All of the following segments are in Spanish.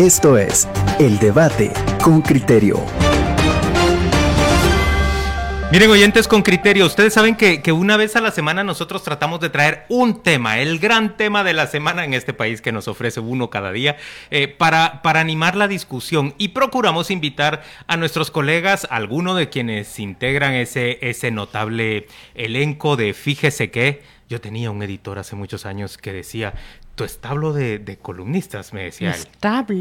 Esto es El Debate con Criterio. Miren, oyentes con criterio, ustedes saben que, una vez a la semana nosotros tratamos de traer un tema, el gran tema de la semana en este país que nos ofrece uno cada día, eh, para, para animar la discusión y procuramos invitar a nuestros colegas, algunos de quienes integran ese, ese notable elenco de Fíjese que yo tenía un editor hace muchos años que decía, tu establo de, columnistas, me decía él.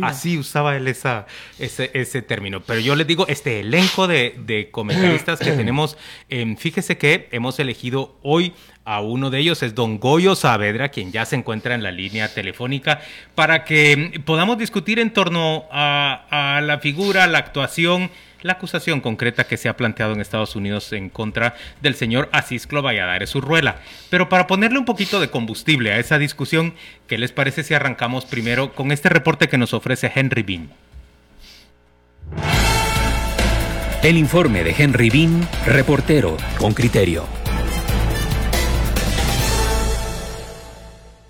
Así usaba él esa, ese, ese término. Pero yo les digo, este elenco de, de comentaristas que tenemos, fíjese que hemos elegido hoy a uno de ellos, es don Goyo Saavedra, quien ya se encuentra en la línea telefónica, para que podamos discutir en torno a, a la figura, la actuación la acusación concreta que se ha planteado en Estados Unidos en contra del señor Asisclo Valladares Urruela. Pero para ponerle un poquito de combustible a esa discusión, ¿qué les parece si arrancamos primero con este reporte que nos ofrece Henry Bean? El informe de Henry Bean, reportero con criterio.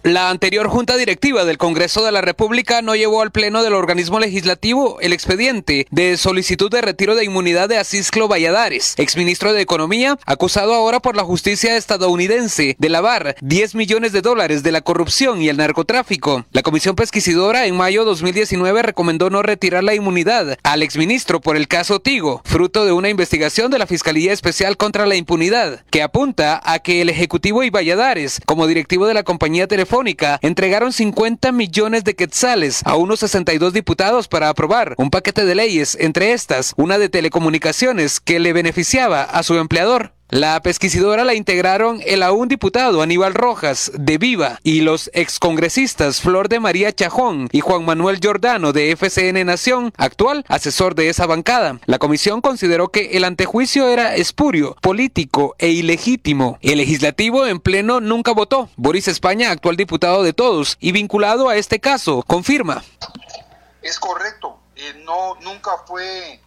La anterior Junta Directiva del Congreso de la República no llevó al Pleno del organismo legislativo el expediente de solicitud de retiro de inmunidad de Asisclo Valladares, exministro de Economía, acusado ahora por la justicia estadounidense de lavar 10 millones de dólares de la corrupción y el narcotráfico. La Comisión Pesquisidora en mayo 2019 recomendó no retirar la inmunidad al exministro por el caso Tigo, fruto de una investigación de la Fiscalía Especial contra la Impunidad, que apunta a que el Ejecutivo y Valladares, como directivo de la compañía telefónica, entregaron 50 millones de quetzales a unos 62 diputados para aprobar un paquete de leyes, entre estas una de telecomunicaciones que le beneficiaba a su empleador. La pesquisidora la integraron el aún diputado Aníbal Rojas de Viva y los excongresistas Flor de María Chajón y Juan Manuel Giordano de FCN Nación, actual asesor de esa bancada. La comisión consideró que el antejuicio era espurio, político e ilegítimo. El legislativo en pleno nunca votó. Boris España, actual diputado de todos y vinculado a este caso, confirma. Es correcto, eh, no nunca fue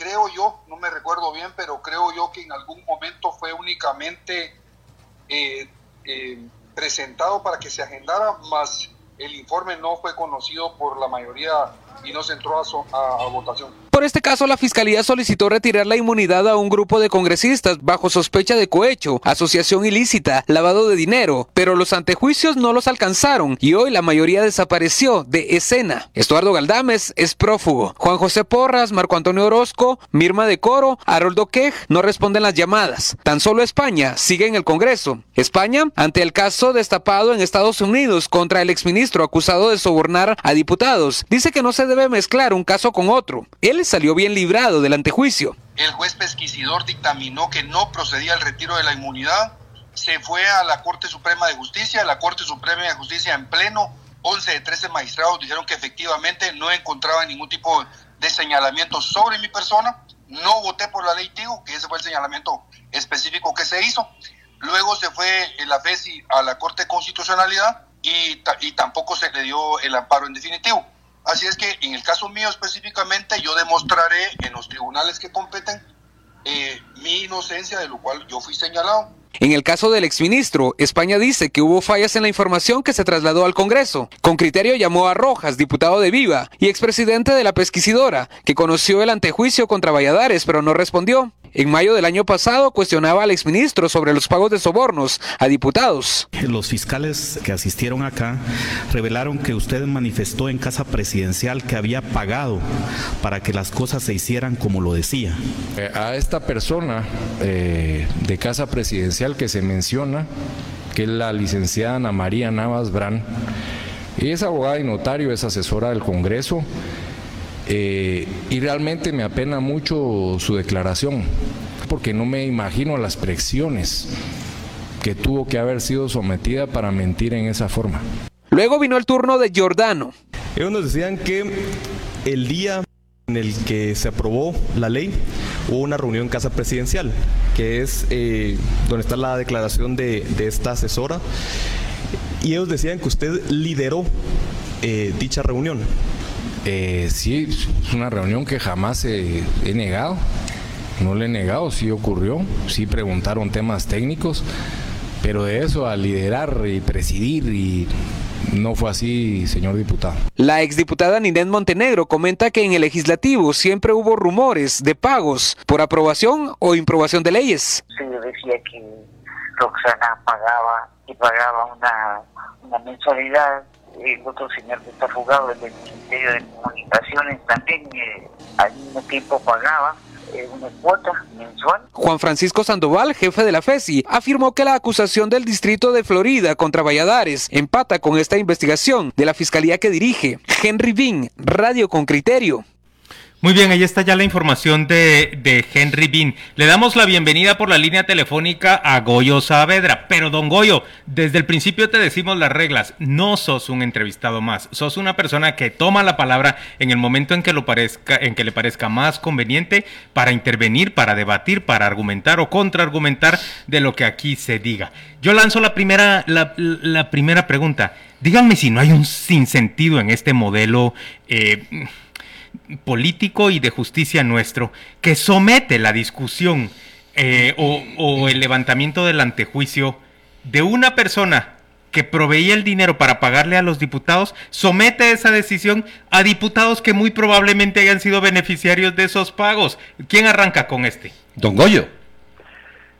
creo yo, no me recuerdo bien, pero creo yo que en algún momento fue únicamente eh, eh, presentado para que se agendara, más el informe no fue conocido por la mayoría y no se entró a, votación. Por este caso, la Fiscalía solicitó retirar la inmunidad a un grupo de congresistas bajo sospecha de cohecho, asociación ilícita, lavado de dinero, pero los antejuicios no los alcanzaron y hoy la mayoría desapareció de escena. Estuardo Galdames es prófugo. Juan José Porras, Marco Antonio Orozco, Mirma de Coro, Haroldo Quej no responden las llamadas. Tan solo España sigue en el Congreso. España, ante el caso destapado en Estados Unidos contra el exministro acusado de sobornar a diputados, dice que no se debe mezclar un caso con otro. Él salió bien librado del antejuicio. El juez pesquisidor dictaminó que no procedía al retiro de la inmunidad, se fue a la Corte Suprema de Justicia, la Corte Suprema de Justicia en pleno, 11 de 13 magistrados dijeron que efectivamente no encontraban ningún tipo de señalamiento sobre mi persona, no voté por la ley TIGO, que ese fue el señalamiento específico que se hizo. Luego se fue la FESI a la Corte de Constitucionalidad y, y tampoco se le dio el amparo en definitivo. Así es que en el caso mío específicamente yo demostraré en los tribunales que competen eh, mi inocencia de lo cual yo fui señalado. En el caso del exministro, España dice que hubo fallas en la información que se trasladó al Congreso. Con criterio llamó a Rojas, diputado de Viva, y expresidente de la pesquisidora, que conoció el antejuicio contra Valladares pero no respondió. En mayo del año pasado cuestionaba al exministro sobre los pagos de sobornos a diputados. Los fiscales que asistieron acá revelaron que usted manifestó en casa presidencial que había pagado para que las cosas se hicieran como lo decía. Eh, a esta persona eh, de casa presidencial que se menciona, que es la licenciada Ana María Navas Brán, es abogada y notario, es asesora del Congreso eh, y realmente me apena mucho su declaración, porque no me imagino las presiones que tuvo que haber sido sometida para mentir en esa forma. Luego vino el turno de Giordano. Ellos nos decían que el día en el que se aprobó la ley hubo una reunión en casa presidencial, que es eh, donde está la declaración de, esta asesora, y ellos decían que usted lideró eh, dicha reunión. Eh, sí, es una reunión que jamás he, negado. No le he negado, sí ocurrió, sí preguntaron temas técnicos, pero de eso a liderar y presidir y no fue así, señor diputado. La exdiputada Ninén Montenegro comenta que en el legislativo siempre hubo rumores de pagos por aprobación o improbación de leyes. Se decía que Roxana pagaba y pagaba una, una mensualidad el otro señor que está fugado del Ministerio de Comunicaciones también eh, al mismo tiempo pagaba eh, una cuota mensual. Juan Francisco Sandoval, jefe de la FESI, afirmó que la acusación del Distrito de Florida contra Valladares empata con esta investigación de la Fiscalía que dirige Henry Bean, Radio con Criterio. Muy bien, ahí está ya la información de, Henry Bean. Le damos la bienvenida por la línea telefónica a Goyo Saavedra. Pero, don Goyo, desde el principio te decimos las reglas. No sos un entrevistado más. Sos una persona que toma la palabra en el momento en que, lo parezca, en que le parezca más conveniente para intervenir, para debatir, para argumentar o contraargumentar de lo que aquí se diga. Yo lanzo la primera, la, la primera pregunta. Díganme si no hay un sinsentido en este modelo. Eh, político y de justicia nuestro que somete la discusión eh, o, o, el levantamiento del antejuicio de una persona que proveía el dinero para pagarle a los diputados, somete esa decisión a diputados que muy probablemente hayan sido beneficiarios de esos pagos. ¿Quién arranca con este? Don Goyo.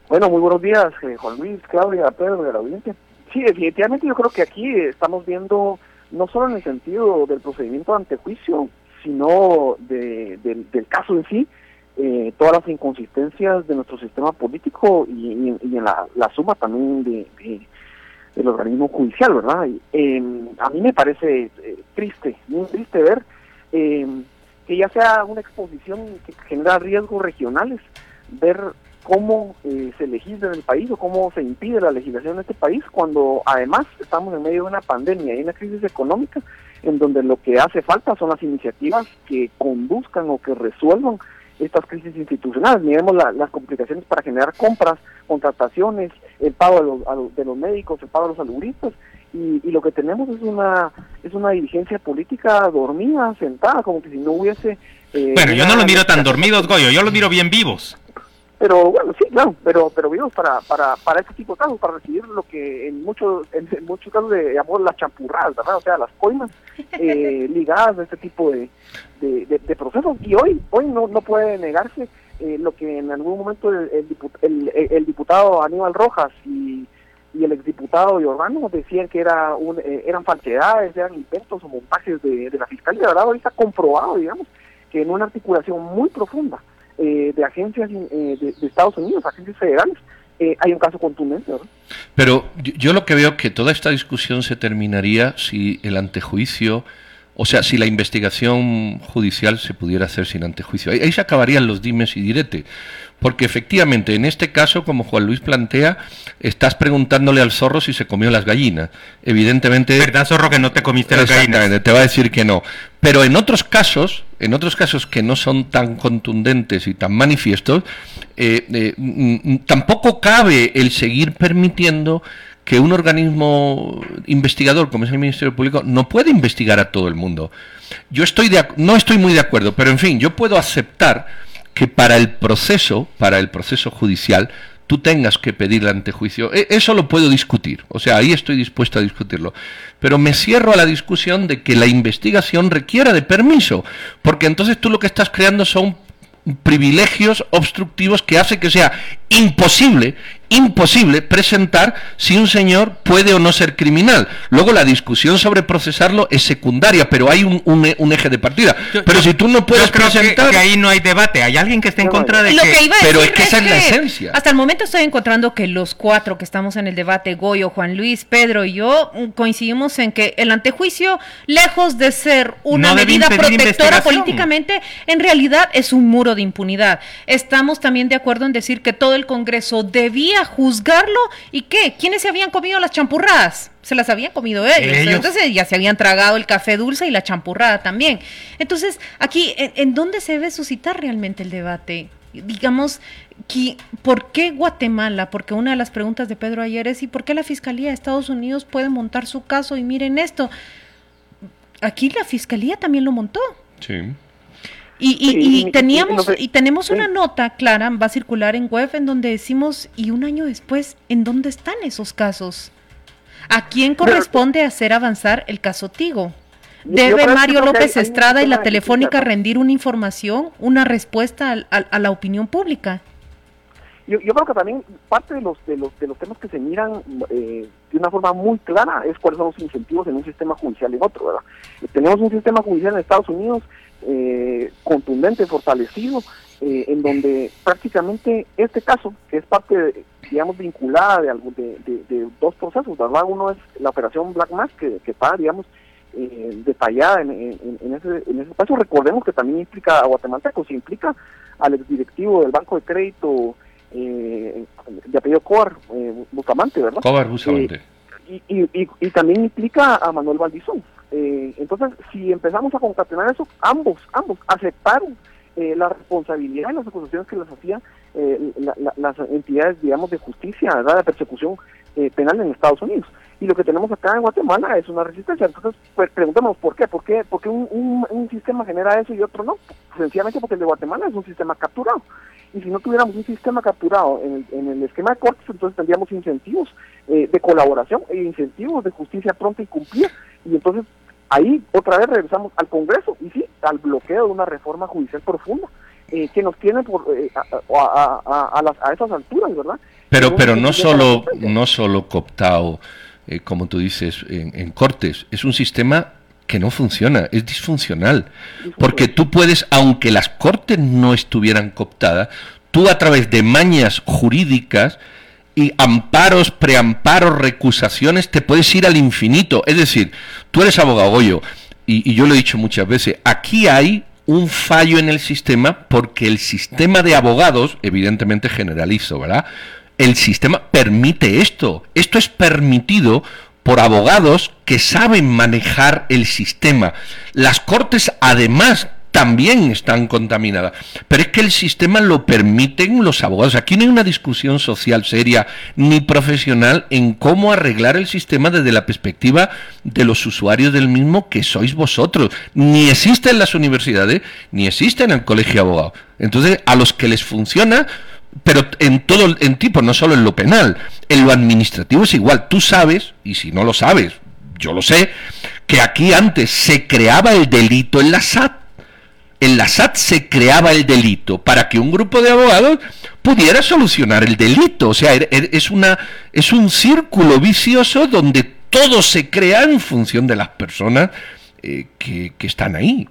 Bueno, muy buenos días, eh, Juan Luis, Claudia, Pedro de la audiencia. Sí, definitivamente yo creo que aquí estamos viendo, no solo en el sentido del procedimiento de antejuicio, sino de, de, del caso en sí, eh, todas las inconsistencias de nuestro sistema político y, en la, suma también de, de, del organismo judicial, ¿verdad? Eh, a mí me parece eh, triste, muy triste ver que ya sea una exposición que genera riesgos regionales, ver cómo eh, se legisla en el país o cómo se impide la legislación en este país cuando además estamos en medio de una pandemia y una crisis económica en donde lo que hace falta son las iniciativas que conduzcan o que resuelvan estas crisis institucionales. Miremos la, las complicaciones para generar compras, contrataciones, el pago de los, a los, de los médicos, el pago de los algoritmos y, y, lo que tenemos es una es una dirigencia política dormida, sentada, como que si no hubiese... Eh, bueno, yo no los miro tan dormidos, Goyo, yo los miro bien vivos pero bueno sí claro pero pero vivos para para para este tipo de casos para recibir lo que en muchos en, en muchos casos le llamamos las champurradas verdad o sea las coimas eh, ligadas a este tipo de, de, de, de, procesos y hoy hoy no no puede negarse eh, lo que en algún momento el, el, diputado, el, el diputado Aníbal Rojas y y el exdiputado Giordano decían que era un, eh, eran falsedades, eran inventos o montajes de, de la fiscalía, ¿verdad? Hoy está comprobado, digamos, que en una articulación muy profunda eh, de agencias eh, de, Estados Unidos, agencias federales, eh, hay un caso contundente. ¿verdad? Pero yo, lo que veo que toda esta discusión se terminaría si el antejuicio, o sea, si la investigación judicial se pudiera hacer sin antejuicio. Ahí, ahí se acabarían los dimes y diretes. Porque efectivamente, en este caso, como Juan Luis plantea, estás preguntándole al zorro si se comió las gallinas. Evidentemente. ¿Verdad, zorro, que no te comiste las gallinas? Te va a decir que no. Pero en otros casos, en otros casos que no son tan contundentes y tan manifiestos, eh, eh, tampoco cabe el seguir permitiendo que un organismo investigador como es el Ministerio Público no puede investigar a todo el mundo. Yo estoy de, no estoy muy de acuerdo, pero en fin, yo puedo aceptar que para el proceso, para el proceso judicial, tú tengas que pedir el antejuicio. Eso lo puedo discutir, o sea, ahí estoy dispuesto a discutirlo. Pero me cierro a la discusión de que la investigación requiera de permiso, porque entonces tú lo que estás creando son privilegios obstructivos que hace que sea imposible, imposible presentar si un señor puede o no ser criminal. Luego la discusión sobre procesarlo es secundaria, pero hay un, un, un eje de partida. Yo, pero yo, si tú no puedes presentar... Que, que, ahí no hay debate, hay alguien que esté en contra de lo que... que iba a pero decir es que esa es, que la esencia. Hasta el momento estoy encontrando que los cuatro que estamos en el debate, Goyo, Juan Luis, Pedro y yo, coincidimos en que el antejuicio, lejos de ser una no medida protectora políticamente, en realidad es un muro de impunidad. Estamos también de acuerdo en decir que todo el Congreso debía juzgarlo y qué, ¿quiénes se habían comido las champurradas? Se las habían comido ellos. ellos. Entonces ya se habían tragado el café dulce y la champurrada también. Entonces, aquí, ¿en, en dónde se debe suscitar realmente el debate? Digamos, ¿por qué Guatemala? Porque una de las preguntas de Pedro ayer es, ¿y por qué la Fiscalía de Estados Unidos puede montar su caso? Y miren esto, aquí la Fiscalía también lo montó. Sí. Y, y, teníamos y tenemos una nota clara, va a circular en web en donde decimos y un año después, ¿en dónde están esos casos? ¿A quién corresponde hacer avanzar el caso Tigo? ¿Debe Mario López hay Estrada y la Telefónica rendir una información, una respuesta al- al- a la opinión pública? Yo, yo creo que también parte de los de los de los temas que se miran eh, de una forma muy clara es cuáles son los incentivos en un sistema judicial y en otro, ¿verdad? Tenemos un sistema judicial en Estados Unidos eh, contundente, fortalecido, eh, en donde prácticamente este caso, que es parte, de, digamos, vinculada de, algún- de, de- de dos procesos, ¿verdad? Uno es la operación Black Mass, que, que está, digamos, eh, detallada en, en- en ese, en ese espacio. Recordemos que también implica a guatemaltecos, implica al exdirectivo del Banco de Crédito eh, de apellido Coar, eh, Bustamante, ¿verdad? Cobar Bustamante. y, y, y, y también implica a Manuel Valdizón. Eh, entonces, si empezamos a concatenar eso, ambos, ambos aceptaron eh, la responsabilidad y las acusaciones que les hacían eh, la- la- las entidades, digamos, de justicia, ¿verdad? de persecución eh, penal en Estados Unidos. Y lo que tenemos acá en Guatemala es una resistencia. Entonces, pues preguntémonos por qué, por qué, un, un, un sistema genera eso y otro no. Sencillamente porque el de Guatemala es un sistema capturado. Y si no tuviéramos un sistema capturado en el, en el esquema de cortes, entonces tendríamos incentivos eh, de colaboración e incentivos de justicia pronta y cumplida. Y entonces ahí otra vez regresamos al Congreso y sí, al bloqueo de una reforma judicial profunda eh, que nos tiene por, eh, a, a- a- las- a esas alturas, ¿verdad? Pero, pero no solo, no solo cooptado, eh, como tú dices, en, en cortes, es un sistema que no funciona, es disfuncional. Porque tú puedes, aunque las cortes no estuvieran cooptadas, tú a través de mañas jurídicas amparos, preamparos, recusaciones, te puedes ir al infinito. Es decir, tú eres abogado Goyo, y, y yo lo he dicho muchas veces, aquí hay un fallo en el sistema porque el sistema de abogados, evidentemente generalizo, ¿verdad? El sistema permite esto. Esto es permitido por abogados que saben manejar el sistema. Las cortes, además, también están contaminadas. Pero es que el sistema lo permiten los abogados. Aquí no hay una discusión social seria ni profesional en cómo arreglar el sistema desde la perspectiva de los usuarios del mismo que sois vosotros. Ni existe en las universidades, ni existe en el colegio de abogados. Entonces, a los que les funciona, pero en todo en tipo, no solo en lo penal, en lo administrativo es igual. Tú sabes, y si no lo sabes, yo lo sé, que aquí antes se creaba el delito en la SAT. En la SAT se creaba el delito para que un grupo de abogados pudiera solucionar el delito. O sea, er- er- es, una, es un círculo vicioso donde todo se crea en función de las personas eh, que, están ahí.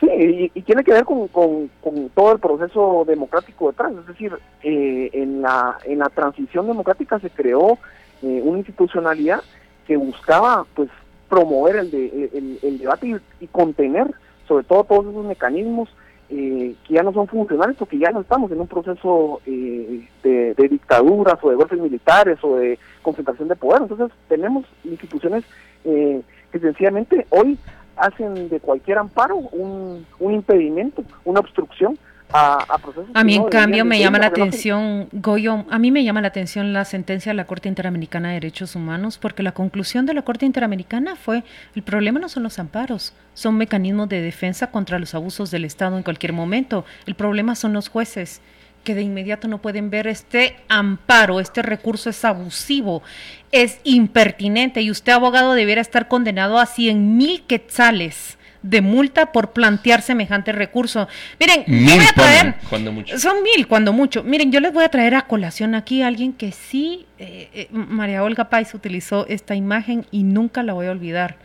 Sí, y, y tiene que ver con, con- todo el proceso democrático detrás. Es decir, eh, en, la, en la transición democrática se creó eh, una institucionalidad que buscaba pues promover el, de- el, el debate y contener sobre todo todos esos mecanismos eh, que ya no son funcionales porque ya no estamos en un proceso eh, de, de dictaduras o de golpes militares o de concentración de poder. Entonces tenemos instituciones eh, que sencillamente hoy hacen de cualquier amparo un, un impedimento, una obstrucción a, a procesos. A que mí, en cambio, me llama la atención, Goyo, a mí me llama la atención la sentencia de la Corte Interamericana de Derechos Humanos, porque la conclusión de la Corte Interamericana fue, el problema no son los amparos, son mecanismos de defensa contra los abusos del Estado en cualquier momento. El problema son los jueces que de inmediato no pueden ver este amparo, este recurso es abusivo, es impertinente y usted, abogado, debiera estar condenado a 100 mil quetzales de multa por plantear semejante recurso. Miren, yo Mil voy a traer, cuando mucho. son mil, cuando mucho. Miren, yo les voy a traer a colación aquí a alguien que sí, eh, eh, María Olga Pais utilizó esta imagen y nunca la voy a olvidar.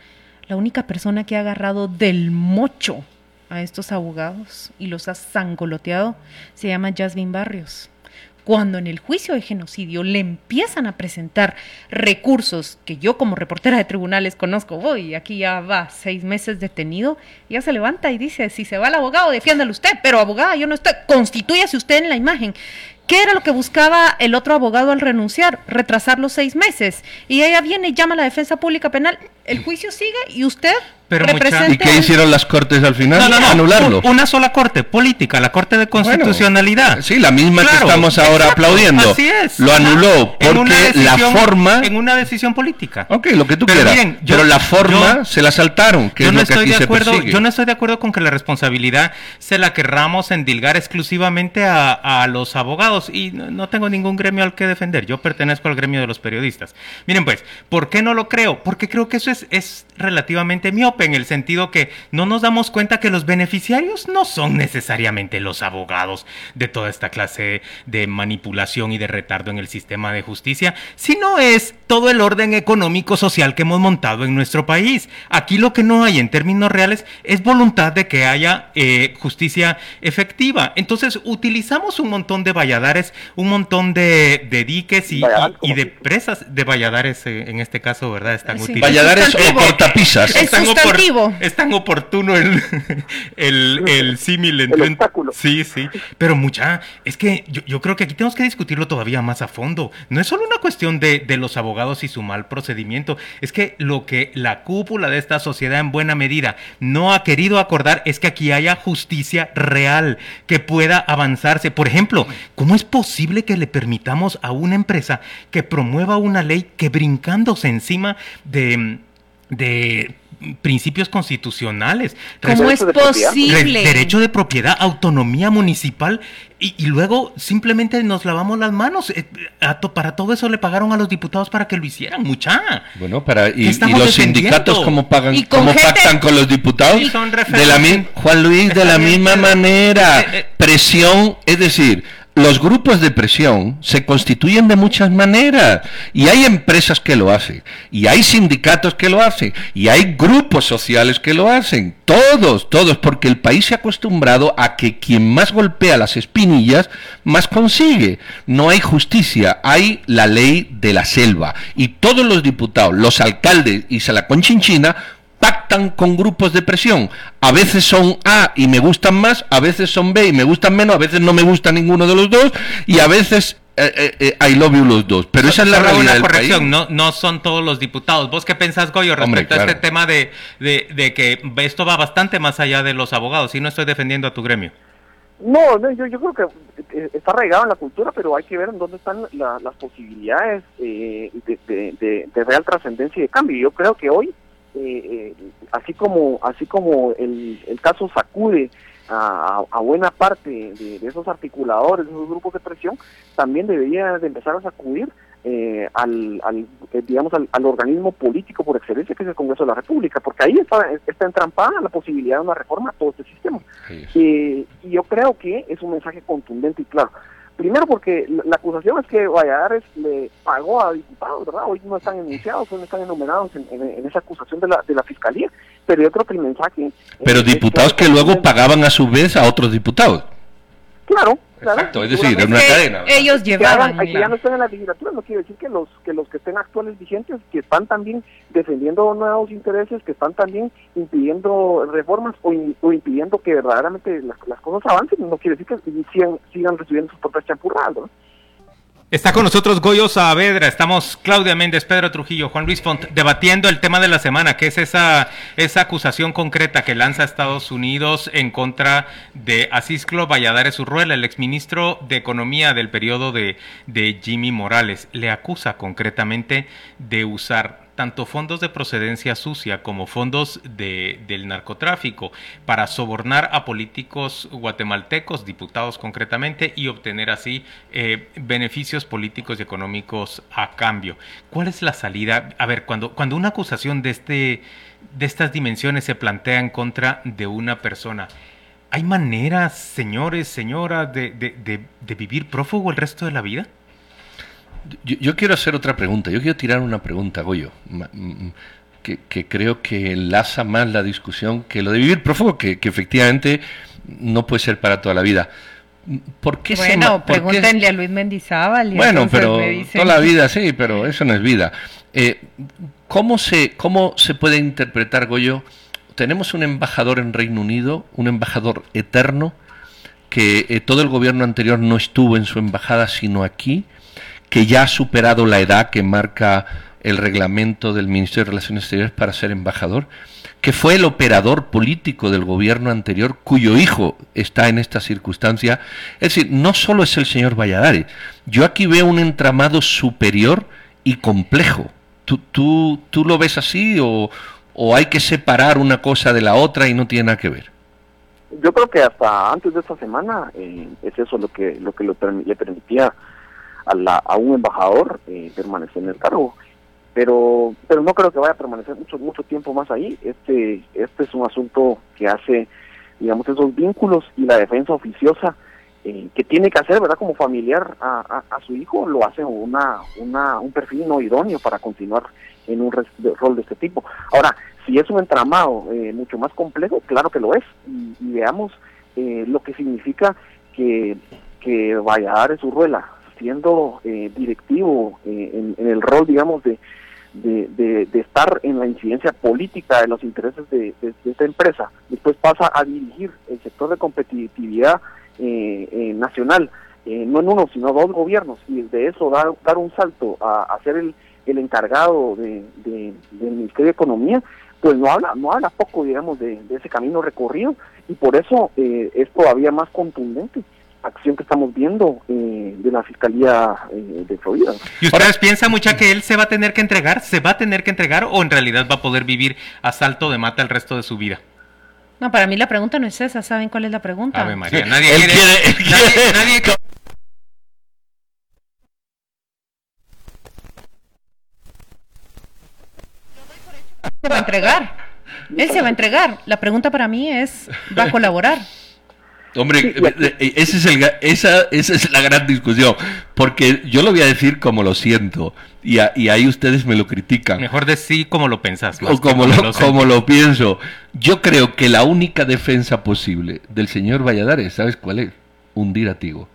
La única persona que ha agarrado del mocho a estos abogados y los ha sangoloteado se llama Jasmine Barrios. Cuando en el juicio de genocidio le empiezan a presentar recursos que yo como reportera de tribunales conozco, voy, aquí ya va seis meses detenido, ya se levanta y dice, si se va el abogado, defiéndalo usted, pero abogada, yo no estoy, constitúyase usted en la imagen. ¿Qué era lo que buscaba el otro abogado al renunciar? Retrasar los seis meses. Y ella viene y llama a la defensa pública penal, el juicio sigue y usted Pero mucha- represente ¿Y qué hicieron las cortes al final? No, no, no. Anularlo. Una sola corte política, la Corte de Constitucionalidad. Sí, la misma que estamos ahora exacto, aplaudiendo. Así es. Lo anuló porque la forma. En una decisión política. Ok, lo que tú Pero quieras. miren, yo- pero la forma yo- se la saltaron, que yo es no lo que estoy aquí de acuerdo, yo no estoy de acuerdo con que la responsabilidad se la querramos endilgar exclusivamente a, a los abogados. abogados y no, tengo ningún gremio al que defender. Yo pertenezco al gremio de los periodistas. Miren, pues, ¿por qué no lo creo? Porque creo que eso es, es relativamente miope en el sentido que no nos damos cuenta que los beneficiarios no son necesariamente los abogados de toda esta clase de manipulación y de retardo en el sistema de justicia, sino es todo el orden económico social que hemos montado en nuestro país. Aquí lo que no hay en términos reales es voluntad de que haya eh, justicia efectiva. Entonces utilizamos un montón de valladares, un montón de, diques y, de presas de valladares eh, en este caso, ¿verdad? Están Valladares o cortapisas. Es, es tan oportuno el, el, el símil entre... Sí, sí. Pero mucha, es que yo, creo que aquí tenemos que discutirlo todavía más a fondo. No es solo una cuestión de, de los abogados y su mal procedimiento, es que lo que la cúpula de esta sociedad en buena medida no ha querido acordar es que aquí haya justicia real, que pueda avanzarse. Por ejemplo, ¿cómo es posible que le permitamos a una empresa que promueva una ley que brincándose encima de de principios constitucionales. ¿Cómo es posible? derecho de propiedad, autonomía municipal y, luego simplemente nos lavamos las manos. Eh, para todo eso le pagaron a los diputados para que lo hicieran, mucha. Bueno, para y, los sindicatos cómo pagan, cómo pactan con los diputados de la Juan Luis de la misma manera, eh, eh, presión, es decir, los grupos de presión se constituyen de muchas maneras y hay empresas que lo hacen y hay sindicatos que lo hacen y hay grupos sociales que lo hacen. Todos, todos, porque el país se ha acostumbrado a que quien más golpea las espinillas, más consigue. No hay justicia, hay la ley de la selva y todos los diputados, los alcaldes y se la pactan con grupos de presión. A veces son A y me gustan más, a veces son B y me gustan menos, a veces no me gusta ninguno de los dos y a veces eh, eh, eh, I love you los dos. Pero esa es la realidad. Una corrección, No, no son todos los diputados. ¿Vos qué pensás, Goyo, respecto a este tema de, de, que esto va bastante más allá de los abogados? Y no estoy defendiendo a tu gremio. No, yo, yo creo que está arraigado en la cultura, pero hay que ver en dónde están las posibilidades de, de, de, real trascendencia y de cambio. Yo creo que hoy eh, eh, así como así como el, el caso sacude a, buena parte de, esos articuladores, de esos grupos de presión, también debería de empezar a sacudir eh, al, al eh, digamos al, organismo político por excelencia que es el Congreso de la República, porque ahí está, está entrampada la posibilidad de una reforma a todo este sistema. y yo creo que es un mensaje contundente y claro. Primero porque la acusación es que Valladares le pagó a diputados, ¿verdad? Hoy no están enunciados, hoy no están enumerados en, esa acusación de la, de la Fiscalía, pero yo creo que el mensaje... Pero diputados que luego pagaban a su vez a otros diputados. Claro, Exacto, es decir, es una cadena. Ellos llevaban. Que, ya no estén en la legislatura no quiere decir que los que los que estén actuales vigentes, que están también defendiendo nuevos intereses, que están también impidiendo reformas o, impidiendo que verdaderamente las, cosas avancen, no quiere decir que sigan, sigan recibiendo sus propias champurradas. ¿no? Está con nosotros Goyo Saavedra, estamos Claudia Méndez, Pedro Trujillo, Juan Luis Font, debatiendo el tema de la semana, que es esa, esa acusación concreta que lanza Estados Unidos en contra de Asisclo Valladares Urruela, el exministro de Economía del periodo de, de Jimmy Morales. Le acusa concretamente de usar tanto fondos de procedencia sucia como fondos de, del narcotráfico para sobornar a políticos guatemaltecos, diputados concretamente, y obtener así eh, beneficios políticos y económicos a cambio. ¿Cuál es la salida? A ver, cuando, cuando una acusación de, este, de estas dimensiones se plantea en contra de una persona, ¿hay maneras, señores, señoras, de, de, de vivir prófugo el resto de la vida? Yo, quiero hacer otra pregunta, yo quiero tirar una pregunta, Goyo, que, creo que enlaza más la discusión que lo de vivir prófugo, que, efectivamente no puede ser para toda la vida. ¿Por qué bueno, pregúntenle a Luis Mendizábal. bueno, pero toda la vida sí, pero eso no es vida. Eh, ¿cómo, se, ¿Cómo se puede interpretar, Goyo? Tenemos un embajador en Reino Unido, un embajador eterno, que eh, todo el gobierno anterior no estuvo en su embajada sino aquí, que ya ha superado la edad que marca el reglamento del Ministerio de Relaciones Exteriores para ser embajador, que fue el operador político del gobierno anterior cuyo hijo está en esta circunstancia. Es decir, no solo es el señor Valladares, yo aquí veo un entramado superior y complejo. ¿Tú, tú, tú lo ves así o, o hay que separar una cosa de la otra y no tiene nada que ver? yo creo que hasta antes de esta semana eh, es eso lo que lo que le permitía a, la, a un embajador eh, permanecer en el cargo. Pero pero no creo que vaya a permanecer mucho mucho tiempo más ahí. Este este es un asunto que hace digamos esos vínculos y la defensa oficiosa eh, que tiene que hacer verdad como familiar a, a, su hijo lo hace una una un perfil no idóneo para continuar en un rol de este tipo. Ahora si es un entramado eh, mucho más complejo claro que lo es. Y, veamos eh, lo que significa que que Valladares Urruela siendo eh, directivo en, en, el rol digamos de de, de, estar en la incidencia política de los intereses de, esta empresa, después pasa a dirigir el sector de competitividad eh, eh, nacional, eh, no en uno, sino dos gobiernos, y de eso dar, dar un salto a, ser el, el encargado de, del Ministerio de Economía, pues no habla, no habla poco, digamos, de, ese camino recorrido, y por eso es todavía más contundente acción que estamos viendo eh, de la Fiscalía eh, de Florida. ¿Y ustedes piensan, mucha, que él se va a tener que entregar? ¿Se va a tener que entregar o en realidad va a poder vivir a salto de mata el resto de su vida? No, para mí la pregunta no es esa. ¿Saben cuál es la pregunta? María, nadie quiere... nadie, se va a entregar. Él se va a entregar. La pregunta para mí es, ¿va a colaborar? Hombre, ese es el, esa, esa es la gran discusión, porque yo lo voy a decir como lo siento, y, y ahí ustedes me lo critican. Mejor decir como lo pensás. O como lo, como lo pienso. Yo creo que la única defensa posible del señor Valladares, ¿sabes cuál es? Hundir a Tigo.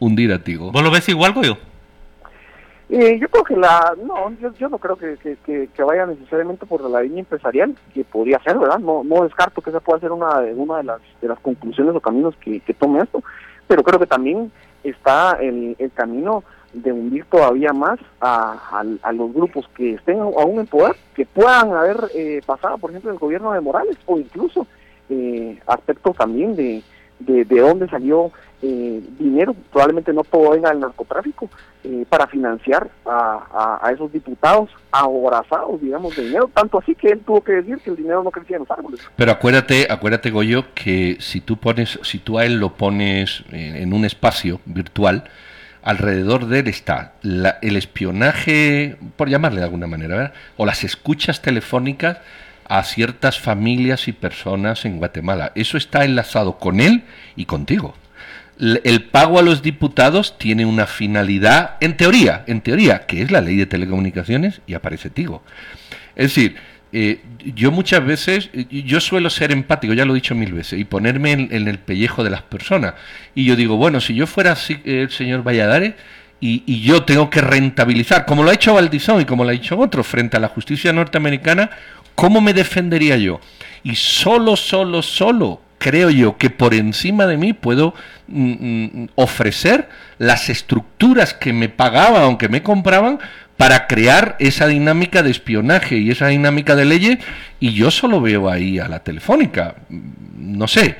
Hundir a Tigo. ¿Vos lo ves igual, Goyo? Eh, yo creo que la, no, yo, no creo que, que, vaya necesariamente por la línea empresarial, que podría ser, ¿verdad? No, no descarto que esa pueda ser una, una de las de las conclusiones o caminos que, tome esto, pero creo que también está el, el camino de hundir todavía más a, a, los grupos que estén aún en poder, que puedan haber eh, pasado, por ejemplo, el gobierno de Morales, o incluso eh, aspectos también de, de, de dónde salió eh, dinero, probablemente no todo venga del narcotráfico, eh, para financiar a, esos diputados aborazados, digamos, de dinero, tanto así que él tuvo que decir que el dinero no crecía en los árboles. Pero acuérdate, acuérdate Goyo, que si tú pones, si tú a él lo pones en, un espacio virtual, alrededor de él está el espionaje, por llamarle de alguna manera, o las escuchas telefónicas a ciertas familias y personas en Guatemala. Eso está enlazado con él y contigo el pago a los diputados tiene una finalidad, en teoría, en teoría, que es la ley de telecomunicaciones y aparece Tigo. Es decir, eh, yo muchas veces, yo suelo ser empático, ya lo he dicho mil veces, y ponerme en, el pellejo de las personas. Y yo digo, bueno, si yo fuera el señor Valladares y, y, yo tengo que rentabilizar, como lo ha hecho Valdizón y como lo ha hecho otro, frente a la justicia norteamericana, ¿cómo me defendería yo? Y solo, solo, solo creo yo que por encima de mí puedo mm, mm, ofrecer las estructuras que me pagaban o que me compraban para crear esa dinámica de espionaje y esa dinámica de leyes y yo solo veo ahí a la telefónica. Mm, no sé,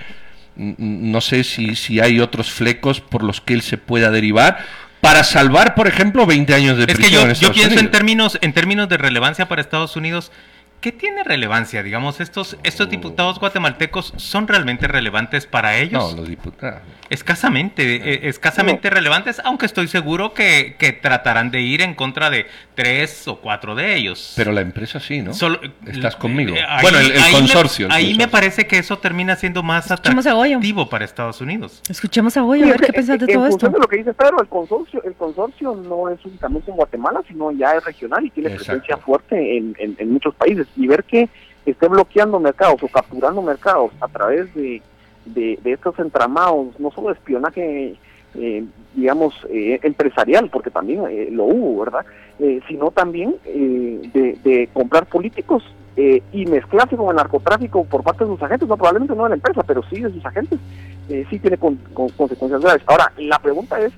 no sé si, si hay otros flecos por los que él se pueda derivar para salvar, por ejemplo, 20 años de prisión. Es que yo, yo pienso en términos, en términos de relevancia para Estados Unidos ¿Qué tiene relevancia? Digamos, estos, estos diputados guatemaltecos son realmente relevantes para ellos. No, los diputados. Escasamente, eh, escasamente relevantes, aunque estoy seguro que, que, tratarán de ir en contra de tres o cuatro de ellos. Pero la empresa sí, ¿no? Estás conmigo. Eh, bueno, el, consorcio. ahí me parece que eso termina siendo más atractivo para Estados Unidos. Escuchemos a Goyo, a ver qué piensas de todo esto. De lo que dice Pedro, el consorcio, el consorcio no es únicamente en Guatemala, sino ya es regional y tiene presencia fuerte en, en muchos países y ver que esté bloqueando mercados o capturando mercados a través de, de, estos entramados, no solo de espionaje, eh, digamos, eh, empresarial, porque también eh, lo hubo, ¿verdad? sino también de, comprar políticos y mezclarse con el narcotráfico por parte de sus agentes, no probablemente no de la empresa, pero sí de sus agentes, sí tiene consecuencias graves. Ahora, la pregunta es,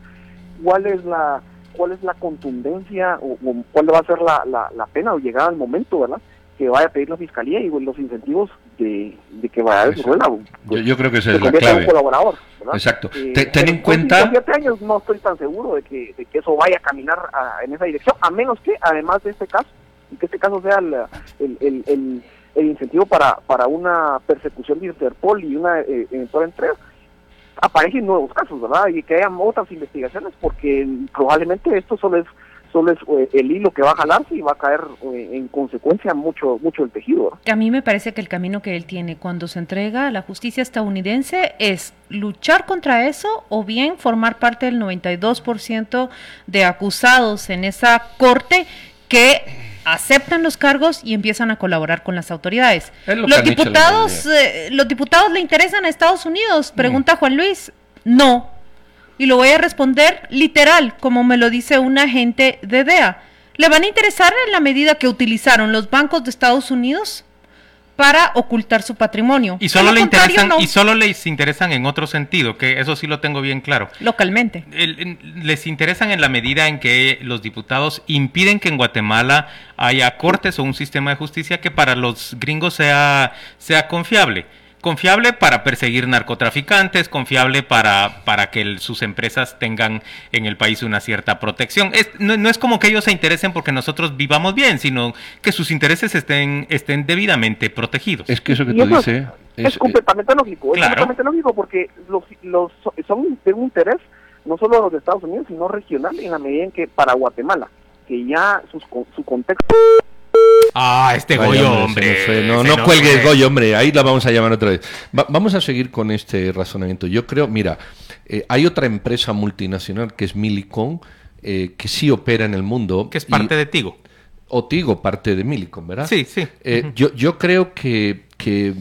¿cuál es la cuál es la contundencia o, cuál va a ser la, la, la pena o llegar al momento, ¿verdad? Que vaya a pedir la fiscalía y los incentivos de, que vaya a desarrollar. Yo, yo, creo que esa es la clave. colaborador, Exacto. Eh, ten en cuenta. siete años no estoy tan seguro de que, de que eso vaya a caminar en esa dirección, a menos que, además de este caso, y que este caso sea el, el, el, el incentivo para, para una persecución de Interpol y una eh, eventual entrega, aparecen nuevos casos, ¿verdad? Y que hayan otras investigaciones, porque probablemente esto solo es solo es eh, el hilo que va a jalarse y va a caer eh, en consecuencia mucho mucho el tejido. A mí me parece que el camino que él tiene cuando se entrega a la justicia estadounidense es luchar contra eso o bien formar parte del 92% de acusados en esa corte que aceptan los cargos y empiezan a colaborar con las autoridades. Los diputados, eh, los diputados le interesan a Estados Unidos, pregunta Juan Luis. No. Y lo voy a responder literal, como me lo dice un agente de DEA. ¿Le van a interesar en la medida que utilizaron los bancos de Estados Unidos para ocultar su patrimonio. Y solo, le interesan, y solo les interesan en otro sentido, que eso sí lo tengo bien claro. Localmente. les interesan en la medida en que los diputados impiden que en Guatemala haya cortes o un sistema de justicia que para los gringos sea, sea confiable confiable para perseguir narcotraficantes, confiable para, para que sus empresas tengan en el país una cierta protección. no, es como que ellos se interesen porque nosotros vivamos bien, sino que sus intereses estén, estén debidamente protegidos. Es que eso que tú dices... Es, completamente lógico, es completamente lógico porque los, los, son de un interés no solo los de Estados Unidos, sino regional en la medida en que para Guatemala, que ya su contexto Ah, este Goyo, hombre. No, no, cuelgue el Goyo, hombre. Ahí la vamos a llamar otra vez. vamos a seguir con este razonamiento. Yo creo, mira, eh, hay otra empresa multinacional que es Milicon, eh, que sí opera en el mundo. Que es parte de Tigo. O Tigo, parte de Milicon, ¿verdad? Sí, sí. Eh, yo, yo creo que, que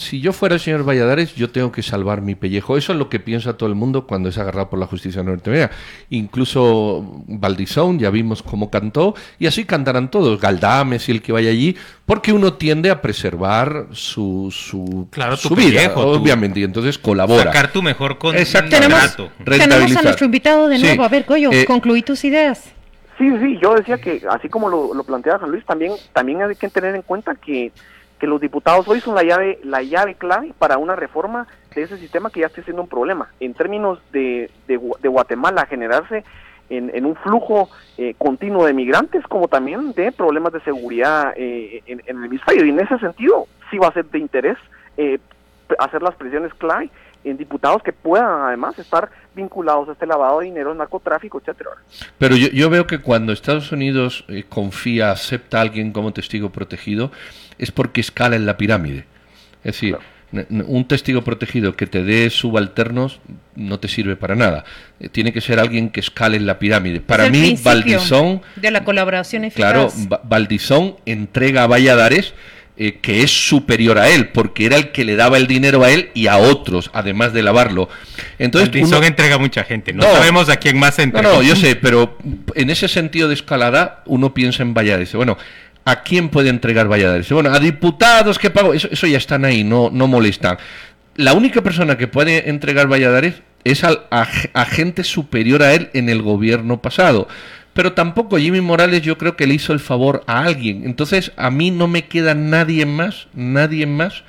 si yo fuera el señor Valladares, yo tengo que salvar mi pellejo. Eso es lo que piensa todo el mundo cuando es agarrado por la justicia norteamericana. Incluso Valdizón, ya vimos cómo cantó, y así cantarán todos, Galdames y el que vaya allí, porque uno tiende a preservar su, su, claro, su vida, obviamente, y entonces colabora. Sacar tu mejor contrato. Tenemos, tenemos a nuestro invitado de nuevo. A ver, Goyo, eh, concluí tus ideas. Sí, sí, yo decía que, así como lo, lo planteaba Juan Luis, también, también hay que tener en cuenta que que los diputados hoy son la llave, la llave clave para una reforma de ese sistema que ya está siendo un problema. En términos de, de, Guatemala, generarse en, un flujo eh, continuo de migrantes, como también de problemas de seguridad eh, en, el hemisferio. Y en ese sentido, sí va a ser de interés eh, hacer las presiones clave en diputados que puedan además estar vinculados a este lavado de dinero, narcotráfico, etcétera. Pero yo, yo veo que cuando Estados Unidos confía, acepta a alguien como testigo protegido, es porque escala en la pirámide. Es decir, un testigo protegido que te dé subalternos no te sirve para nada. Eh, tiene que ser alguien que escale en la pirámide. Para mí, Valdizón... De la colaboración eficaz. Claro, Valdizón entrega a Valladares eh, que es superior a él, porque era el que le daba el dinero a él y a otros, además de lavarlo. Entonces, Valdizón entrega a mucha gente, no, sabemos a quién más entrega. No, no, yo sé, pero en ese sentido de escalada uno piensa en Valladares. Bueno, ¿A quién puede entregar Valladares? Bueno, a diputados que pago, eso, eso ya están ahí, no, no molestan. La única persona que puede entregar Valladares es al a, gente superior a él en el gobierno pasado. Pero tampoco Jimmy Morales yo creo que le hizo el favor a alguien. Entonces a mí no me queda nadie más, nadie más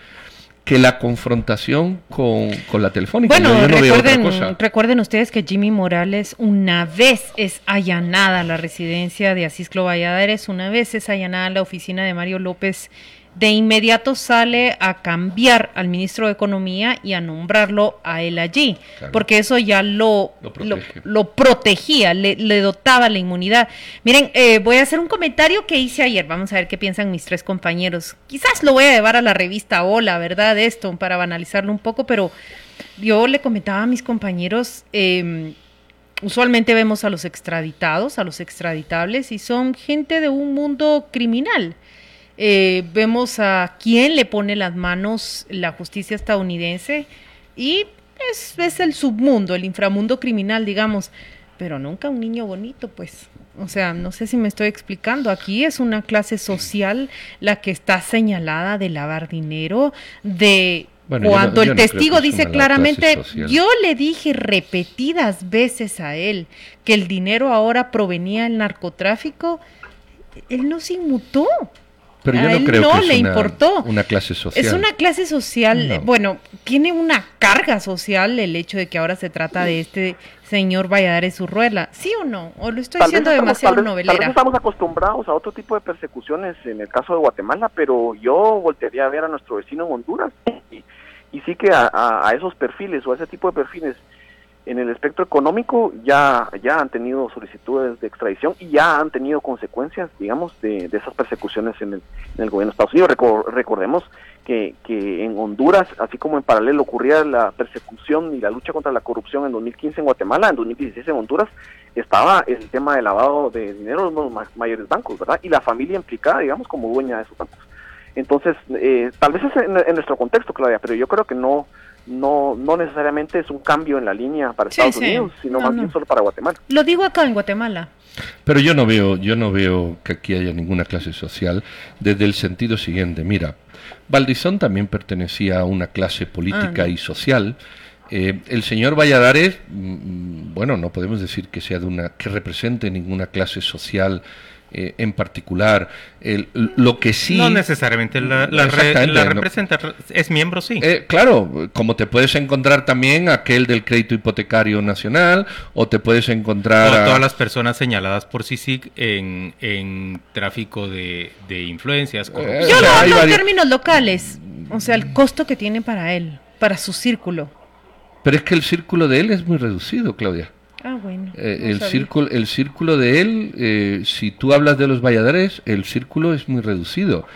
que la confrontación con, la telefónica. Bueno, recuerden, recuerden ustedes que Jimmy Morales una vez es allanada la residencia de Asís Valladares, una vez es allanada la oficina de Mario López de inmediato sale a cambiar al ministro de Economía y a nombrarlo a él allí, porque eso ya lo, lo, protegía, le, dotaba la inmunidad. Miren, eh, voy a hacer un comentario que hice ayer, vamos a ver qué piensan mis tres compañeros. Quizás lo voy a llevar a la revista Hola, ¿verdad? Esto, para banalizarlo un poco, pero yo le comentaba a mis compañeros... Em, usualmente vemos a los extraditados, a los extraditables, y son gente de un mundo criminal. Eh, vemos a quién le pone las manos la justicia estadounidense y es, es el submundo, el inframundo criminal, digamos, pero nunca un niño bonito, pues. O sea, no sé si me estoy explicando. Aquí es una clase social la que está señalada de lavar dinero, de cuando el testigo dice claramente, yo le dije repetidas veces a él que el dinero ahora provenía del narcotráfico, él no se inmutó. Pero yo no creo que le importó. una clase social. Es una clase social, bueno, tiene una carga social el hecho de que ahora se trata de este señor Valladares Urruela, ¿sí o no? ¿O lo estoy Tal diciendo estamos- demasiado tal vez- Tal novelera? vez estamos acostumbrados a otro tipo de persecuciones en el caso de Guatemala, pero yo voltearía a ver a nuestro vecino en Honduras y, y sí que a, a- a esos perfiles o a ese tipo de perfiles en el espectro económico ya, ya han tenido solicitudes de extradición y ya han tenido consecuencias, digamos, de, de esas persecuciones en el, en el gobierno de Estados Unidos. Recor- recordemos que, que en Honduras, así como en paralelo ocurría la persecución y la lucha contra la corrupción en 2015 en Guatemala, en 2016 en Honduras, estaba el tema de lavado de dinero en los ma- mayores bancos, ¿verdad? Y la familia implicada, digamos, como dueña de esos bancos. Entonces, eh, tal vez es en nuestro contexto, Claudia, pero yo creo que no no no necesariamente es un cambio en la línea para Sí, Estados sí. Unidos, sino No, más no. bien solo para Guatemala. Lo digo acá en Guatemala. Pero yo no veo, yo no veo que aquí haya ninguna clase social desde el sentido siguiente. Mira, Valdizón también pertenecía a una clase política Ah. y social. Eh, el señor Valladares, mm, bueno, no podemos decir que sea de una, que represente ninguna clase social eh, en particular. El- lo que sí. No necesariamente la, la re- la no. representa, es miembro, sí. Eh, claro, como te puedes encontrar también aquel del crédito hipotecario nacional, o te puedes encontrar O a- todas las personas señaladas por CICIG en, en tráfico de, de influencias. corrupción. Yo o sea, lo hay hablo en varios- términos locales. O sea, el costo que tiene para él, para su círculo. Pero es que el círculo de él es muy reducido, Claudia. Ah, bueno. Eh, no el, sabía. círculo, el círculo de él, eh, si tú hablas de los Valladares, el círculo es muy reducido.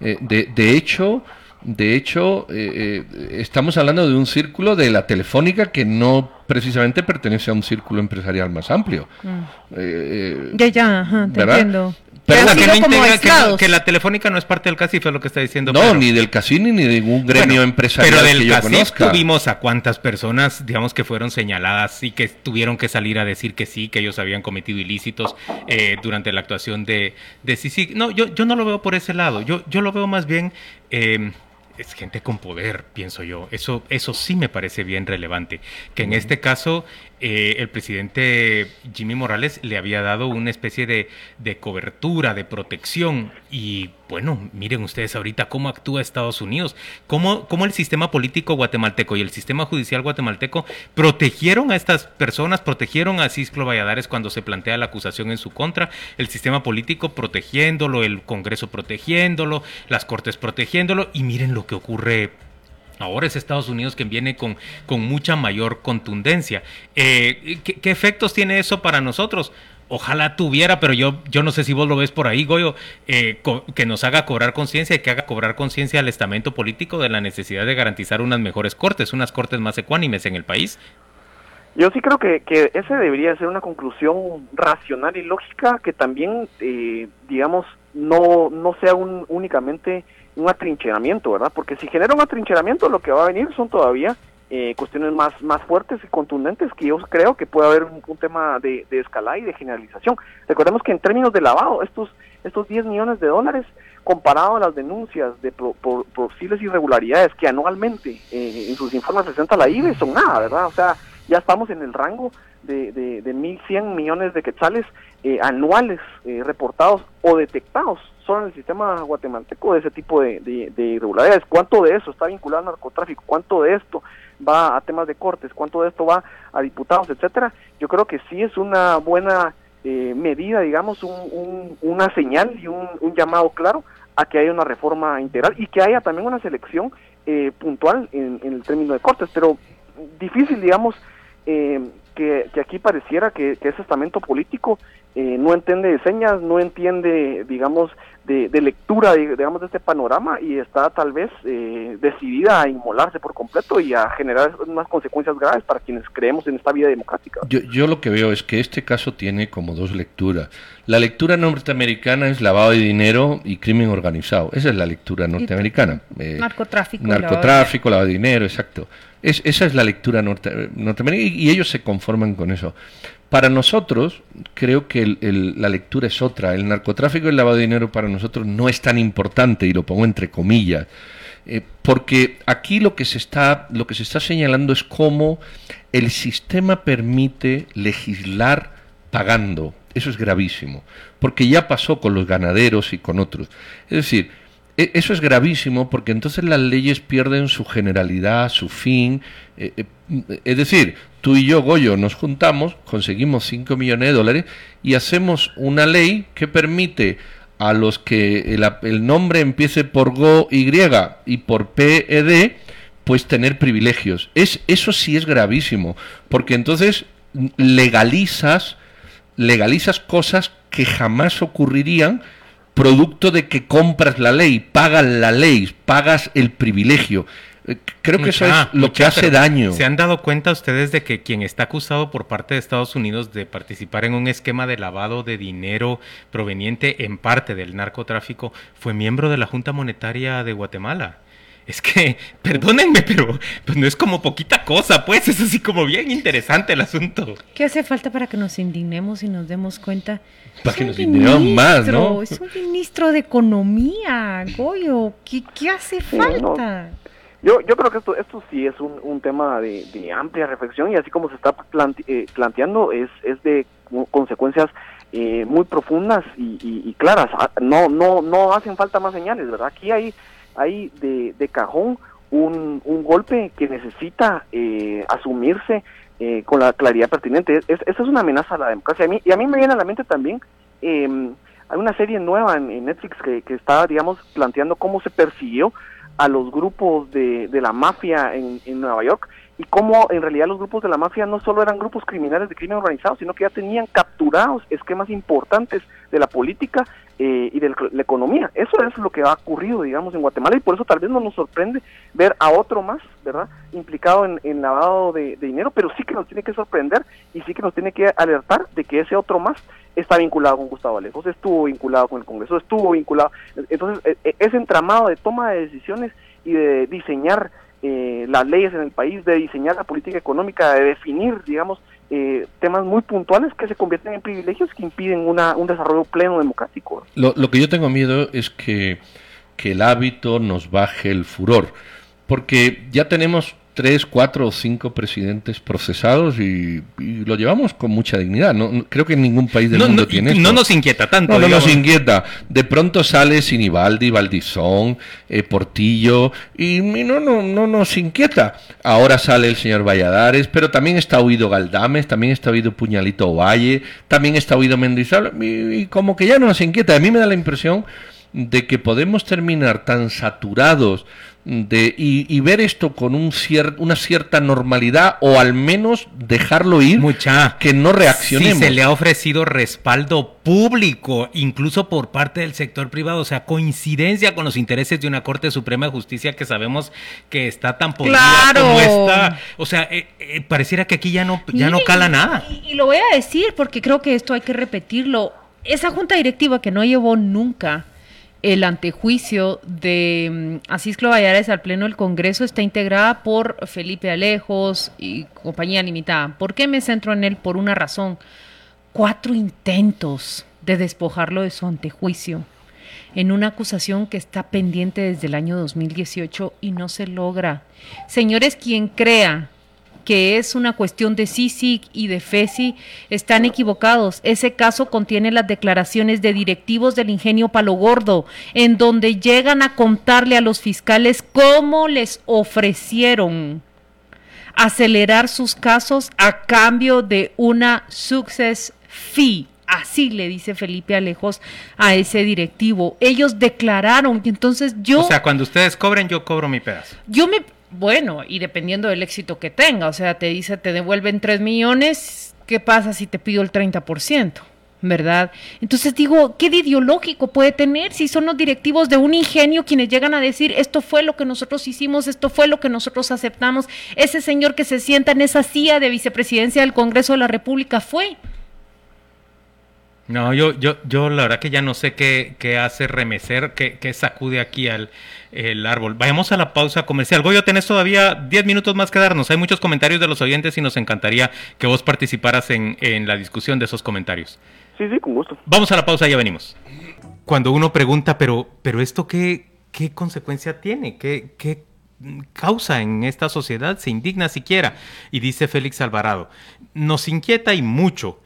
Eh, de, de hecho, de hecho eh, estamos hablando de un círculo de la telefónica que no precisamente pertenece a un círculo empresarial más amplio. Mm. Ya, ya, ajá, te ¿verdad? entiendo. Pero Que la no integra- que que telefónica no es parte del CACIF, es lo que está diciendo. no, ni del Casini ni de ningún gremio Bueno, empresarial pero del que yo CACIF conozca. tuvimos a cuántas personas, digamos, que fueron señaladas y que tuvieron que salir a decir que sí, que ellos habían cometido ilícitos eh, durante la actuación de, de CICIG. No, yo, yo no lo veo por ese lado. Yo, yo lo veo más bien. eh, es gente con poder, pienso yo. Eso, eso sí me parece bien relevante. Que en este caso eh, el presidente Jimmy Morales le había dado una especie de, de cobertura, de protección. Y bueno, miren ustedes ahorita cómo actúa Estados Unidos, cómo, cómo el sistema político guatemalteco y el sistema judicial guatemalteco protegieron a estas personas, protegieron a Cisclo Valladares cuando se plantea la acusación en su contra, el sistema político protegiéndolo, el Congreso protegiéndolo, las Cortes protegiéndolo. Y miren lo que ocurre Ahora es Estados Unidos quien viene con, con mucha mayor contundencia. Eh, ¿qué, efectos tiene eso para nosotros? Ojalá tuviera, pero yo, yo no sé si vos lo ves por ahí, Goyo, eh, que nos haga cobrar conciencia y que haga cobrar conciencia al estamento político de la necesidad de garantizar unas mejores cortes, unas cortes más ecuánimes en el país. Yo sí creo que, que ese debería ser una conclusión racional y lógica que también, eh, digamos, no, no sea un, únicamente un atrincheramiento, ¿verdad? Porque si genera un atrincheramiento, lo que va a venir son todavía eh, cuestiones más, más fuertes y contundentes que yo creo que puede haber un, tema de, de escalada y de generalización. Recordemos que en términos de lavado, estos, estos 10 millones de dólares, comparado a las denuncias de pro- por posibles irregularidades que anualmente eh, en sus informes presenta la IBE, son nada, ¿verdad? O sea, ya estamos en el rango de, de, de 1.100 millones de quetzales eh, anuales eh, reportados o detectados solo en el sistema guatemalteco de ese tipo de, de- de irregularidades. ¿Cuánto de eso está vinculado al narcotráfico? ¿Cuánto de esto va a temas de cortes? ¿Cuánto de esto va a diputados, etcétera? Yo creo que sí es una buena eh, medida, digamos, un- un- una señal y un, llamado claro a que haya una reforma integral y que haya también una selección eh, puntual en, el término de cortes, pero difícil, digamos, eh, que, que aquí pareciera que, que ese estamento político eh, no entiende de señas, no entiende, digamos, de, de lectura, de- digamos, de este panorama y está tal vez eh, decidida a inmolarse por completo y a generar unas consecuencias graves para quienes creemos en esta vida democrática. Yo, yo lo que veo es que este caso tiene como dos lecturas. La lectura norteamericana es lavado de dinero y crimen organizado. Esa es la lectura norteamericana. Eh, Narcotráfico. narcotráfico, lavado de dinero, exacto. Es, esa es la lectura norte- norteamericana y, y ellos se conforman con eso. Para nosotros, creo que la lectura es otra. El narcotráfico y el lavado de dinero para nosotros no es tan importante, y lo pongo entre comillas. Eh, porque aquí lo que se está lo que se está señalando es cómo el sistema permite legislar pagando. Eso es gravísimo, porque ya pasó con los ganaderos y con otros. Es decir, e, eso es gravísimo porque entonces las leyes pierden su generalidad, su fin. Eh, eh, es decir, tú y yo, Goyo, nos juntamos, conseguimos 5 millones de dólares y hacemos una ley que permite a los que el, nombre empiece por Go, Y y por PED, pues tener privilegios. Es, eso sí es gravísimo, porque entonces legalizas, legalizas cosas que jamás ocurrirían producto de que compras la ley, pagas la ley, pagas el privilegio. Creo que eso es lo que hace daño. ¿Se han dado cuenta ustedes de que quien está acusado por parte de Estados Unidos de participar en un esquema de lavado de dinero proveniente en parte del narcotráfico fue miembro de la Junta Monetaria de Guatemala? Es que, perdónenme, pero pues no es como poquita cosa, pues es así como bien interesante el asunto. ¿Qué hace falta para que nos indignemos y nos demos cuenta? Para que nos indignemos más, ¿no? Es un ministro de Economía, Goyo. ¿Qué, hace falta? Yo, yo creo que esto, esto sí es un, un tema de, amplia reflexión y así como se está eh, planteando es, es de consecuencias eh, muy profundas y, claras. Ah, no, no, no hacen falta más señales, ¿verdad? Aquí hay, hay de, de cajón un, un golpe que necesita eh, asumirse con la claridad pertinente. Es, esa es una amenaza a la democracia. A mí, y a mí me viene a la mente también, em, hay una serie nueva en, Netflix que, que, está, digamos, planteando cómo se persiguió a los grupos de, de la mafia en, en, Nueva York y cómo en realidad los grupos de la mafia no solo eran grupos criminales de crimen organizado, sino que ya tenían capturados esquemas importantes de la política eh, y de la economía. Eso es lo que ha ocurrido, digamos, en Guatemala y por eso tal vez no nos sorprende ver a otro más, ¿verdad?, implicado en, en lavado de, dinero, pero sí que nos tiene que sorprender y sí que nos tiene que alertar de que ese otro más está vinculado con Gustavo Alejos, estuvo vinculado con el Congreso, estuvo vinculado. Entonces, e, e, ese entramado de toma de decisiones y de diseñar eh, las leyes en el país, de diseñar la política económica, de definir, digamos, eh, temas muy puntuales que se convierten en privilegios que impiden una, un desarrollo pleno democrático. Lo, lo que yo tengo miedo es que, que el hábito nos baje el furor, porque ya tenemos tres, cuatro o cinco presidentes procesados y, lo llevamos con mucha dignidad. No, creo que en ningún país del mundo tiene No nos inquieta tanto. No, nos inquieta. De pronto sale Sinibaldi, Valdizón, eh, Portillo y, no, no, no nos inquieta. Ahora sale el señor Valladares, pero también está oído Galdames, también está oído Puñalito Valle, también está oído Mendizábal y, y como que ya no nos inquieta. A mí me da la impresión de que podemos terminar tan saturados de, y, ver esto con un una cierta normalidad o al menos dejarlo ir, Mucha. que no reaccionemos. se le ha ofrecido respaldo público, incluso por parte del sector privado, o sea, coincidencia con los intereses de una Corte Suprema de Justicia que sabemos que está tan podrida como está. O sea, eh, eh, pareciera que aquí ya no, ya no cala nada. y lo voy a decir porque creo que esto hay que repetirlo. Esa junta directiva que no llevó nunca el antejuicio de mm, Asís Valladares al Pleno del Congreso está integrada por Felipe Alejos y compañía limitada. ¿Por qué me centro en él? Por una razón. Cuatro intentos de despojarlo de su antejuicio en una acusación que está pendiente desde el año 2018 y no se logra. Señores, quien crea que es una cuestión de CICIC y de FESI, están equivocados. Ese caso contiene las declaraciones de directivos del ingenio Palo Gordo, en donde llegan a contarle a los fiscales cómo les ofrecieron acelerar sus casos a cambio de una success fee. Así le dice Felipe Alejos a ese directivo. Ellos declararon que entonces yo... O sea, cuando ustedes cobren, yo cobro mi pedazo. Yo me bueno, y dependiendo del éxito que tenga, o sea, te dice, te devuelven 3 millones, ¿qué pasa si te pido el 30%? ¿Verdad? Entonces digo, ¿qué de ideológico puede tener si son los directivos de un ingenio quienes llegan a decir, esto fue lo que nosotros hicimos, esto fue lo que nosotros aceptamos? Ese señor que se sienta en esa silla de vicepresidencia del Congreso de la República fue. No, yo, yo, yo la verdad que ya no sé qué, qué hace remecer, qué, qué sacude aquí al el árbol. Vayamos a la pausa comercial. Goyo, tenés todavía 10 minutos más que darnos. Hay muchos comentarios de los oyentes y nos encantaría que vos participaras en, en la discusión de esos comentarios. Sí, sí, con gusto. Vamos a la pausa, ya venimos. Cuando uno pregunta, pero, pero esto qué, qué consecuencia tiene, qué, qué causa en esta sociedad, se indigna siquiera. Y dice Félix Alvarado, nos inquieta y mucho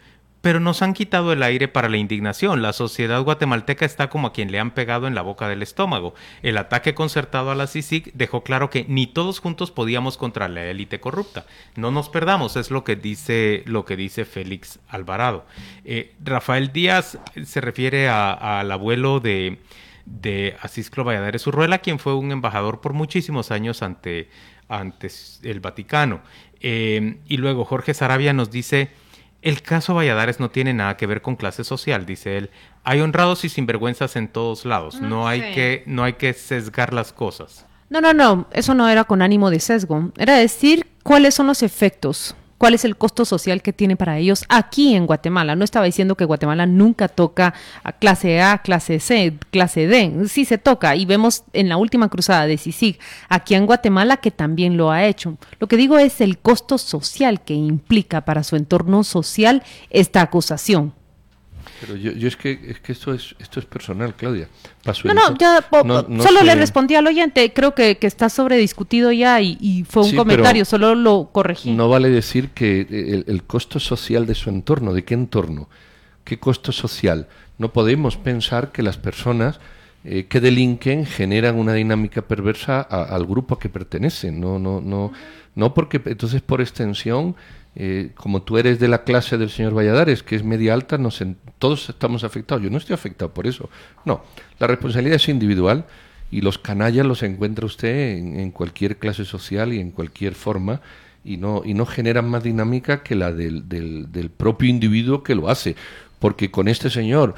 pero nos han quitado el aire para la indignación. La sociedad guatemalteca está como a quien le han pegado en la boca del estómago. El ataque concertado a la CICIG dejó claro que ni todos juntos podíamos contra la élite corrupta. No nos perdamos, es lo que dice, lo que dice Félix Alvarado. Eh, Rafael Díaz se refiere al abuelo de, de Asisclo Valladares Urruela, quien fue un embajador por muchísimos años ante, ante el Vaticano. Eh, y luego Jorge Sarabia nos dice el caso Valladares no tiene nada que ver con clase social, dice él. Hay honrados y sinvergüenzas en todos lados. No hay que no hay que sesgar las cosas. No, no, no, eso no era con ánimo de sesgo. Era decir cuáles son los efectos cuál es el costo social que tiene para ellos aquí en Guatemala. No estaba diciendo que Guatemala nunca toca a clase A, clase C, clase D. Sí se toca y vemos en la última cruzada de CICIG aquí en Guatemala que también lo ha hecho. Lo que digo es el costo social que implica para su entorno social esta acusación. Pero yo, yo, es que es que esto es esto es personal, Claudia. no, no, ya solo le respondí al oyente. Creo que, que está sobrediscutido ya y, fue un comentario, solo lo corregí. No vale decir que el, costo social de su entorno, ¿de qué entorno? ¿Qué costo social? No podemos pensar que las personas eh, que delinquen generan una dinámica perversa al grupo a que pertenecen. No, no, no, no porque entonces por extensión eh, como tú eres de la clase del señor Valladares, que es media alta, no todos estamos afectados. Yo no estoy afectado por eso. No, la responsabilidad es individual y los canallas los encuentra usted en, cualquier clase social y en cualquier forma y no, y no generan más dinámica que la del propio individuo que lo hace. Porque con este señor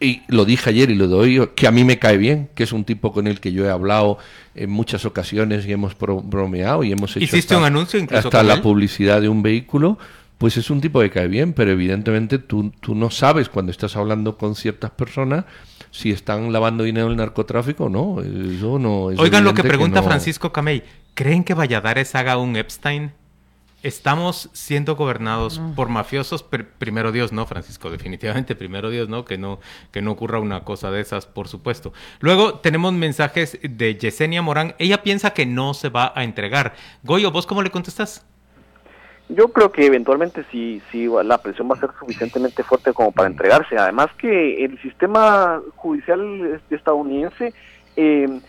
y lo dije ayer y lo doy, que a mí me cae bien, que es un tipo con el que yo he hablado en muchas ocasiones y hemos bromeado y hemos hecho ¿Hiciste un anuncio hasta la publicidad de un vehículo, pues es un tipo que cae bien, pero evidentemente tú, tú no sabes cuando estás hablando con ciertas personas si están lavando dinero en el narcotráfico o no. Eso no Oigan lo que pregunta Francisco Camey, ¿creen que Valladares haga un Epstein? Estamos siendo gobernados por mafiosos, primero Dios, no, Francisco, definitivamente, primero Dios, no, que no, que no ocurra una cosa de esas, por supuesto. Luego tenemos mensajes de Yesenia Morán, ella piensa que no se va a entregar. Goyo, ¿vos cómo le contestas? Yo creo que eventualmente sí, sí, la presión va a ser suficientemente fuerte como para entregarse. Además que el sistema judicial estadounidense eh,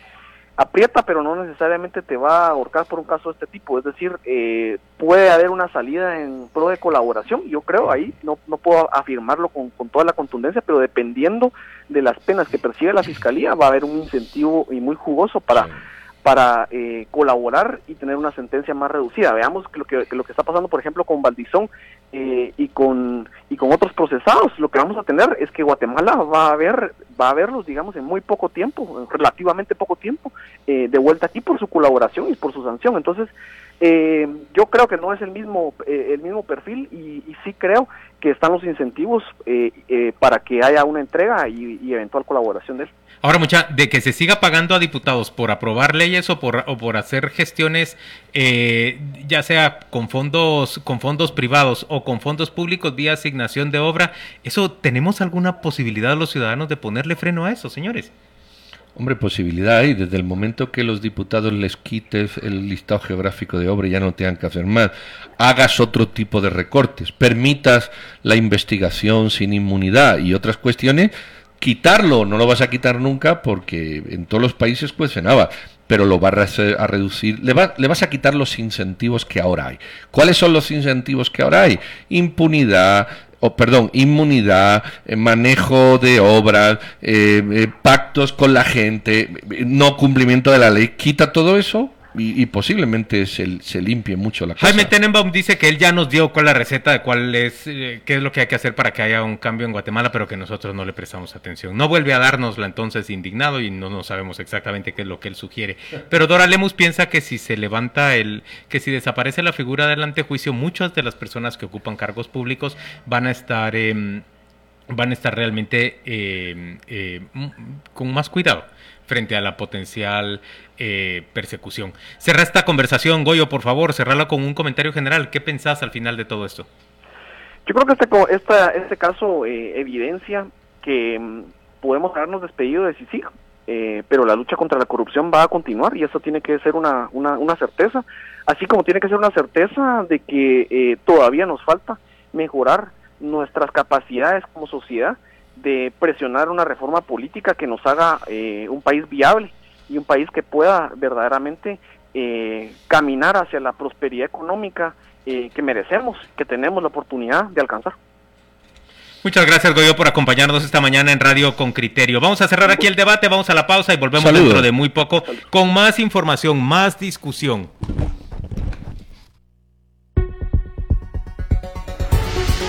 aprieta, pero no necesariamente te va a ahorcar por un caso de este tipo. Es decir, eh, puede haber una salida en pro de colaboración, yo creo, ahí no, no puedo afirmarlo con, con, toda la contundencia, pero dependiendo de las penas que percibe la Fiscalía, va a haber un incentivo y muy jugoso para para eh, colaborar y tener una sentencia más reducida. Veamos lo que, lo que está pasando, por ejemplo, con Valdizón eh, y con y con otros procesados. Lo que vamos a tener es que Guatemala va a ver va a verlos, digamos, en muy poco tiempo, relativamente poco tiempo, eh, de vuelta aquí por su colaboración y por su sanción. Entonces, yo creo que no es el mismo el mismo perfil y, sí creo que están los incentivos para que haya una entrega y, y eventual colaboración de él. Ahora, mucha, de que se siga pagando a diputados por aprobar leyes o por, o por hacer gestiones, eh, ya sea con fondos, con fondos privados o con fondos públicos vía asignación de obra, ¿eso tenemos alguna posibilidad los ciudadanos de ponerle freno a eso, señores? Hombre, posibilidad hay. Desde el momento que los diputados les quites el listado geográfico de obra y ya no tengan que hacer más, hagas otro tipo de recortes, permitas la investigación sin inmunidad y otras cuestiones, quitarlo no lo vas a quitar nunca porque en todos los países nada pero lo vas a reducir, le, le, vas a quitar los incentivos que ahora hay. ¿Cuáles son los incentivos que ahora hay? Impunidad, o perdón, inmunidad, eh, manejo de obras, eh, eh, pactos con la gente, no cumplimiento de la ley. Quita todo eso y, posiblemente se, se, limpie mucho la cosa. Jaime Tenenbaum dice que él ya nos dio cuál la receta de cuál es, eh, qué es lo que hay que hacer para que haya un cambio en Guatemala, pero que nosotros no le prestamos atención. No vuelve a dárnosla entonces indignado y no, no sabemos exactamente qué es lo que él sugiere. Pero Dora Lemus piensa que si se levanta el, que si desaparece la figura del antejuicio, muchas de las personas que ocupan cargos públicos van a estar, eh, van a estar realmente eh, eh con más cuidado frente a la potencial eh, persecución. Cerra esta conversación, Goyo, por favor, cerrala con un comentario general. ¿Qué pensás al final de todo esto? Yo creo que este, esta, este caso eh, evidencia que mm, podemos habernos despedido de CICIG, eh, pero la lucha contra la corrupción va a continuar y eso tiene que ser una, una, una certeza, así como tiene que ser una certeza de que todavía nos falta mejorar nuestras capacidades como sociedad de presionar una reforma política que nos haga eh, un país viable y un país que pueda verdaderamente eh, caminar hacia la prosperidad económica eh, que merecemos, que tenemos la oportunidad de alcanzar. Muchas gracias, Goyo, por acompañarnos esta mañana en Radio con Criterio. Vamos a cerrar aquí el debate, vamos a la pausa y volvemos Saludos. dentro de muy poco con más información, más discusión.